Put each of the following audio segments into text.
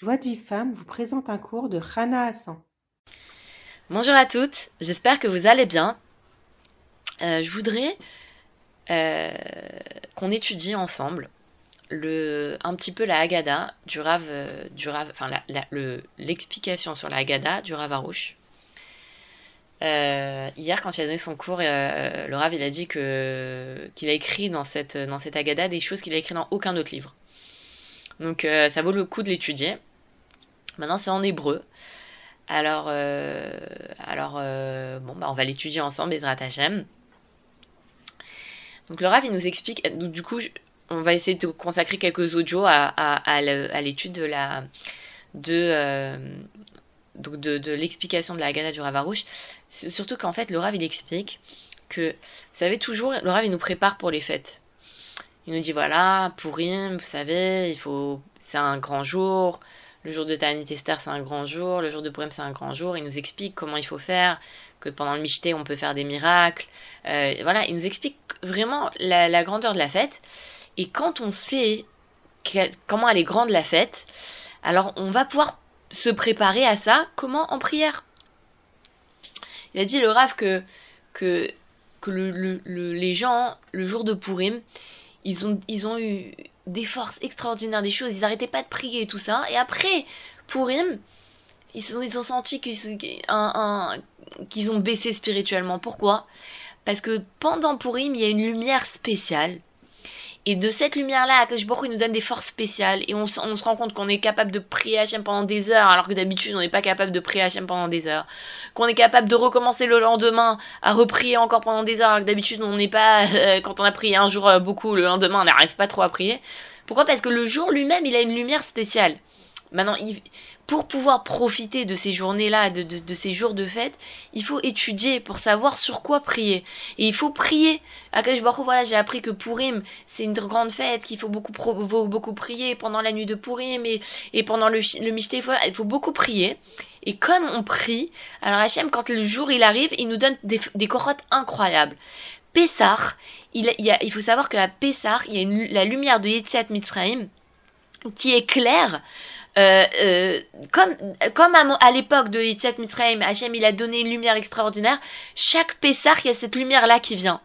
Joie de vie femme vous présente un cours de Rana Hassan. Bonjour à toutes, j'espère que vous allez bien. Euh, je voudrais euh, qu'on étudie ensemble le, un petit peu la Haggadah du Rav, euh, du Rav enfin l'explication sur la Haggadah du Rav Arouche. hier, quand il a donné son cours, le Rav a dit qu'il a écrit dans cette dans des choses qu'il a écrit dans aucun autre livre. Donc ça vaut le coup de l'étudier. Maintenant, c'est en hébreu. Alors, euh, euh, bon, bah, on va l'étudier ensemble, Ezrat Hashem. Donc, le Rav, il nous explique. du coup, on va essayer de consacrer quelques audios à, l'étude de la. Euh, donc de, l'explication de la Haggadah du Rav. Surtout qu'en fait, le Rav, il explique que, vous savez, toujours, le Rav, il nous prépare pour les fêtes. Il nous dit, voilà, Purim, vous savez, il faut, c'est un grand jour, le jour de Tanit Esther c'est un grand jour, le jour de Purim c'est un grand jour, il nous explique comment il faut faire, que pendant le Michté on peut faire des miracles, euh, voilà, il nous explique vraiment la, grandeur de la fête, et quand on sait comment elle est grande la fête, alors on va pouvoir se préparer à ça, comment en prière. Il a dit le Rav que, que, que le, les gens, le jour de Purim, ils ont, ils ont eu des forces extraordinaires, des choses, ils n'arrêtaient pas de prier et tout ça. Et après, Purim, ils, ont, ils ont senti qu'ils qu'ils ont baissé spirituellement. Pourquoi? Parce que pendant Purim, il y a une lumière spéciale et de cette lumière-là, Akashboko, il nous donne des forces spéciales. Et on, on se rend compte qu'on est capable de prier Hachem pendant des heures, alors que d'habitude, on n'est pas capable de prier Hachem pendant des heures. Qu'on est capable de recommencer le lendemain à reprier encore pendant des heures, alors que d'habitude, on n'est pas, euh, quand on a prié un jour euh, beaucoup, le lendemain, on n'arrive pas trop à prier. Pourquoi? Parce que le jour lui-même, il a une lumière spéciale. Maintenant, il, pour pouvoir profiter de ces journées-là, de, de, ces jours de fête, il faut étudier pour savoir sur quoi prier. Et il faut prier. À Baruch voilà, j'ai appris que Purim, c'est une grande fête, qu'il faut beaucoup, beaucoup prier pendant la nuit de Purim et, et pendant le, le Mishté, il faut beaucoup prier. Et comme on prie, alors Hachem, quand le jour il arrive, il nous donne des, des corottes incroyables. Pessah, il, il, il faut savoir qu'à Pessah, il y a une, la lumière de Yetziat Mitzrayim qui éclaire euh, euh, comme comme à, l'époque de Yitzhak Mitzrayim, Hachem il a donné une lumière extraordinaire. Chaque Pessah, il y a cette lumière là qui vient.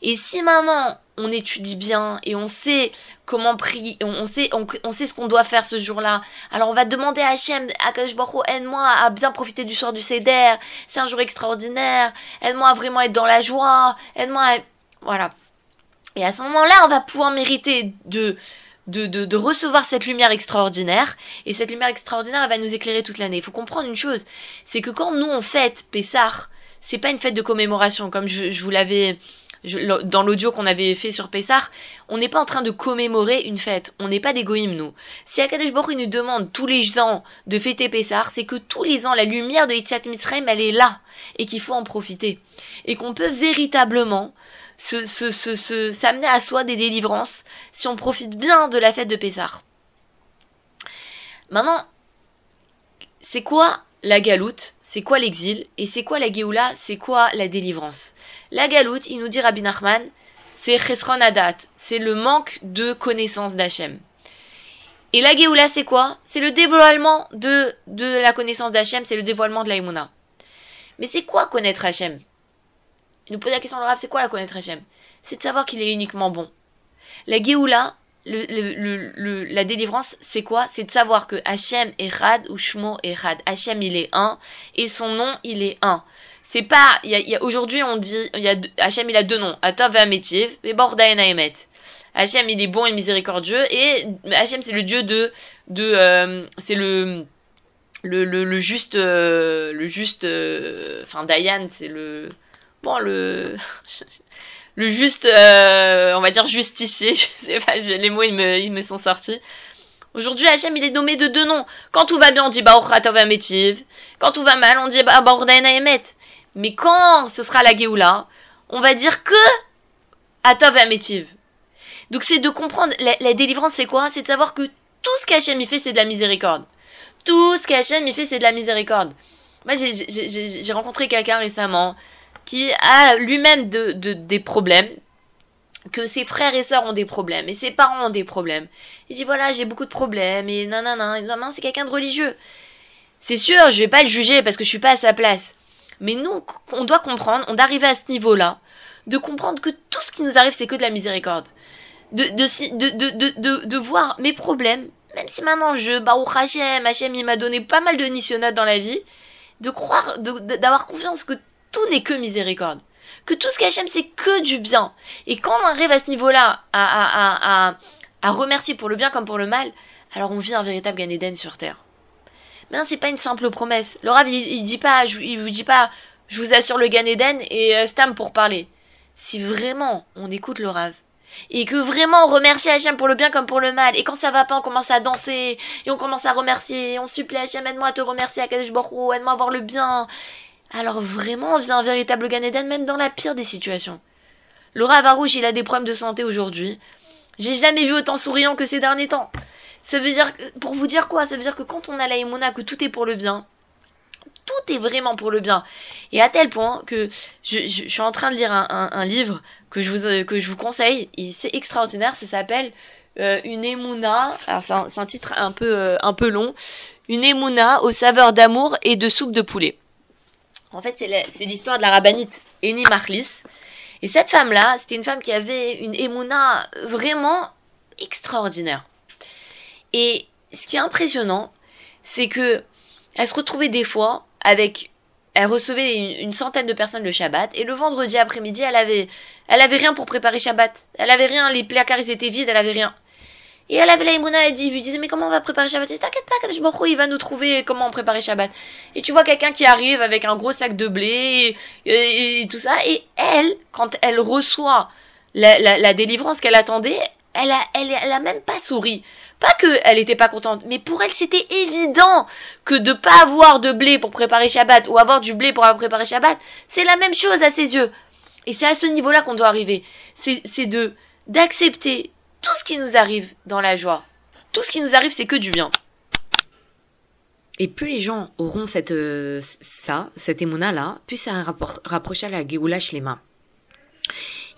Et si maintenant on étudie bien et on sait comment prier, on, sait on, sait ce qu'on doit faire ce jour-là. Alors on va demander à Hachem, à Baruch aide-moi à bien profiter du soir du Seder. C'est un jour extraordinaire. Aide-moi à vraiment être dans la joie. Aide-moi à... voilà. Et à ce moment-là, on va pouvoir mériter de de, de, recevoir cette lumière extraordinaire. Et cette lumière extraordinaire, elle va nous éclairer toute l'année. Il faut comprendre une chose, c'est que quand nous on fête Pessah, c'est pas une fête de commémoration, comme je, je vous l'avais dans l'audio qu'on avait fait sur Pessah, on n'est pas en train de commémorer une fête. On n'est pas des goïms, nous. Si Akadosh Baruch nous demande tous les ans de fêter Pessah, c'est que tous les ans, la lumière de Yitzhak Mitzrayim, elle est là. Et qu'il faut en profiter. Et qu'on peut véritablement se, se, se, s'amener à soi des délivrances si on profite bien de la fête de Pessah. Maintenant, c'est quoi la galoute? C'est quoi l'exil Et c'est quoi la Géoula C'est quoi la délivrance? La galoute, il nous dit Rabbi Nachman, c'est Chesron Adat, c'est le manque de connaissance d'Hachem. Et la Géoula, c'est quoi? C'est le dévoilement de, de la connaissance d'Hachem, c'est le dévoilement de l'Aïmouna. Mais c'est quoi connaître Hachem? Il nous pose la question, le c'est quoi la connaître Hachem? C'est de savoir qu'il est uniquement bon. La Géoula, le, le, le, la délivrance, c'est quoi? C'est de savoir que Hachem est Rad ou Shmo est Rad. Hachem, il est un, et son nom, il est un. C'est pas, il y a, aujourd'hui, on dit, y a, Hachem, il a deux noms. Atov et et Bordaen Emet. Hachem, il est bon et miséricordieux, et Hachem, c'est le dieu de, de, euh, c'est le, le, le, juste, euh, le juste, euh, enfin, Dayan, c'est le, bon le le juste euh, on va dire justicier je sais pas les mots ils me ils me sont sortis. Aujourd'hui Hachem il est nommé de deux noms. Quand tout va bien on dit Metiv quand tout va mal on dit Emet mais quand ce sera la Géoula on va dire que Atov Metiv donc c'est de comprendre la, délivrance c'est quoi? C'est de savoir que tout ce qu'Hachem il fait c'est de la miséricorde. Tout ce qu'Hachem il fait c'est de la miséricorde. Moi j'ai rencontré quelqu'un récemment qui a lui-même de, de, des problèmes, que ses frères et sœurs ont des problèmes et ses parents ont des problèmes. Il dit voilà, j'ai beaucoup de problèmes et nanana, non, c'est quelqu'un de religieux. C'est sûr, je vais pas le juger parce que je suis pas à sa place. Mais nous, on doit comprendre, on doit arriver à ce niveau-là, de comprendre que tout ce qui nous arrive, c'est que de la miséricorde. De, de, de, de, de, voir mes problèmes, même si maintenant je, Baruch Hashem, Hashem, il m'a donné pas mal de nissionat dans la vie, de croire, d'avoir confiance que tout n'est que miséricorde. Que tout ce qu'Hachem c'est que du bien. Et quand on arrive à ce niveau-là, à, à, à, à, remercier pour le bien comme pour le mal, alors on vit un véritable Gan sur terre. Mais non, c'est pas une simple promesse. Le Rav, il, dit pas, il vous dit pas, je vous assure le Gan et euh, Stam pour parler. Si vraiment on écoute le Rav, et que vraiment on remercie Hachem pour le bien comme pour le mal, et quand ça va pas, on commence à danser, et on commence à remercier, on supplie Hachem, aide-moi à te remercier, Akadosh Baruch aide-moi à voir le bien, alors vraiment on vient un véritable Gan même dans la pire des situations. Laura Varouche, il a des problèmes de santé aujourd'hui. J'ai jamais vu autant souriant que ces derniers temps. Ça veut dire, pour vous dire quoi Ça veut dire que quand on a la que tout est pour le bien, tout est vraiment pour le bien. Et à tel point que je, suis en train de lire un, livre que je vous, que je vous conseille. C'est extraordinaire, ça s'appelle euh, Une émouna. Alors c'est un, titre un peu, euh, un peu long. Une émouna aux saveurs d'amour et de soupe de poulet. En fait, c'est l'histoire de la rabbinite Eni Marlis. Et cette femme-là, c'était une femme qui avait une émouna vraiment extraordinaire. Et ce qui est impressionnant, c'est que elle se retrouvait des fois avec elle recevait une, centaine de personnes le Shabbat et le vendredi après-midi, elle avait elle avait rien pour préparer Shabbat. Elle avait rien, les placards étaient vides, elle avait rien. Et elle avait la dit, lui disait, mais comment on va préparer Shabbat? Et t'inquiète pas, il va nous trouver comment préparer Shabbat. Et tu vois quelqu'un qui arrive avec un gros sac de blé et, tout ça. Et elle, quand elle reçoit la, la, la délivrance qu'elle attendait, elle a, elle, elle a même pas souri. Pas que elle était pas contente, mais pour elle c'était évident que de pas avoir de blé pour préparer Shabbat ou avoir du blé pour préparer Shabbat, c'est la même chose à ses yeux. Et c'est à ce niveau-là qu'on doit arriver. C'est, c'est de, d'accepter tout ce qui nous arrive dans la joie, tout ce qui nous arrive, c'est que du bien. Et plus les gens auront cette, euh, ça, cette émouna là, plus ça rapprocher à la Géoula Shlema.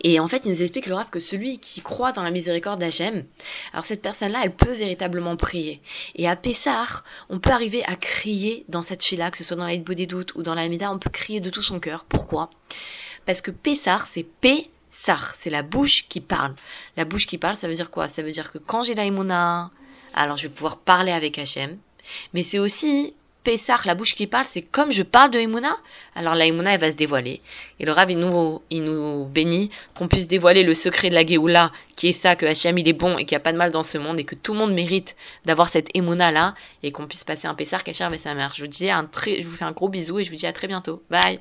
Et en fait, il nous explique le Rav que celui qui croit dans la miséricorde d'Hachem, alors cette personne-là, elle peut véritablement prier. Et à Pessah, on peut arriver à crier dans cette fila, que ce soit dans la des doutes ou dans la Mida, on peut crier de tout son cœur. Pourquoi? Parce que Pessah, c'est P Sar, c'est la bouche qui parle. La bouche qui parle, ça veut dire quoi? Ça veut dire que quand j'ai la alors je vais pouvoir parler avec Hachem. Mais c'est aussi Pessah, la bouche qui parle, c'est comme je parle de Emouna, alors la elle va se dévoiler. Et le Rav, il nous, il nous bénit qu'on puisse dévoiler le secret de la Géoula, qui est ça, que Hachem, il est bon et qu'il n'y a pas de mal dans ce monde et que tout le monde mérite d'avoir cette Emouna là et qu'on puisse passer un Pessah Kacher avec sa mère. Je vous dis un très, je vous fais un gros bisou et je vous dis à très bientôt. Bye!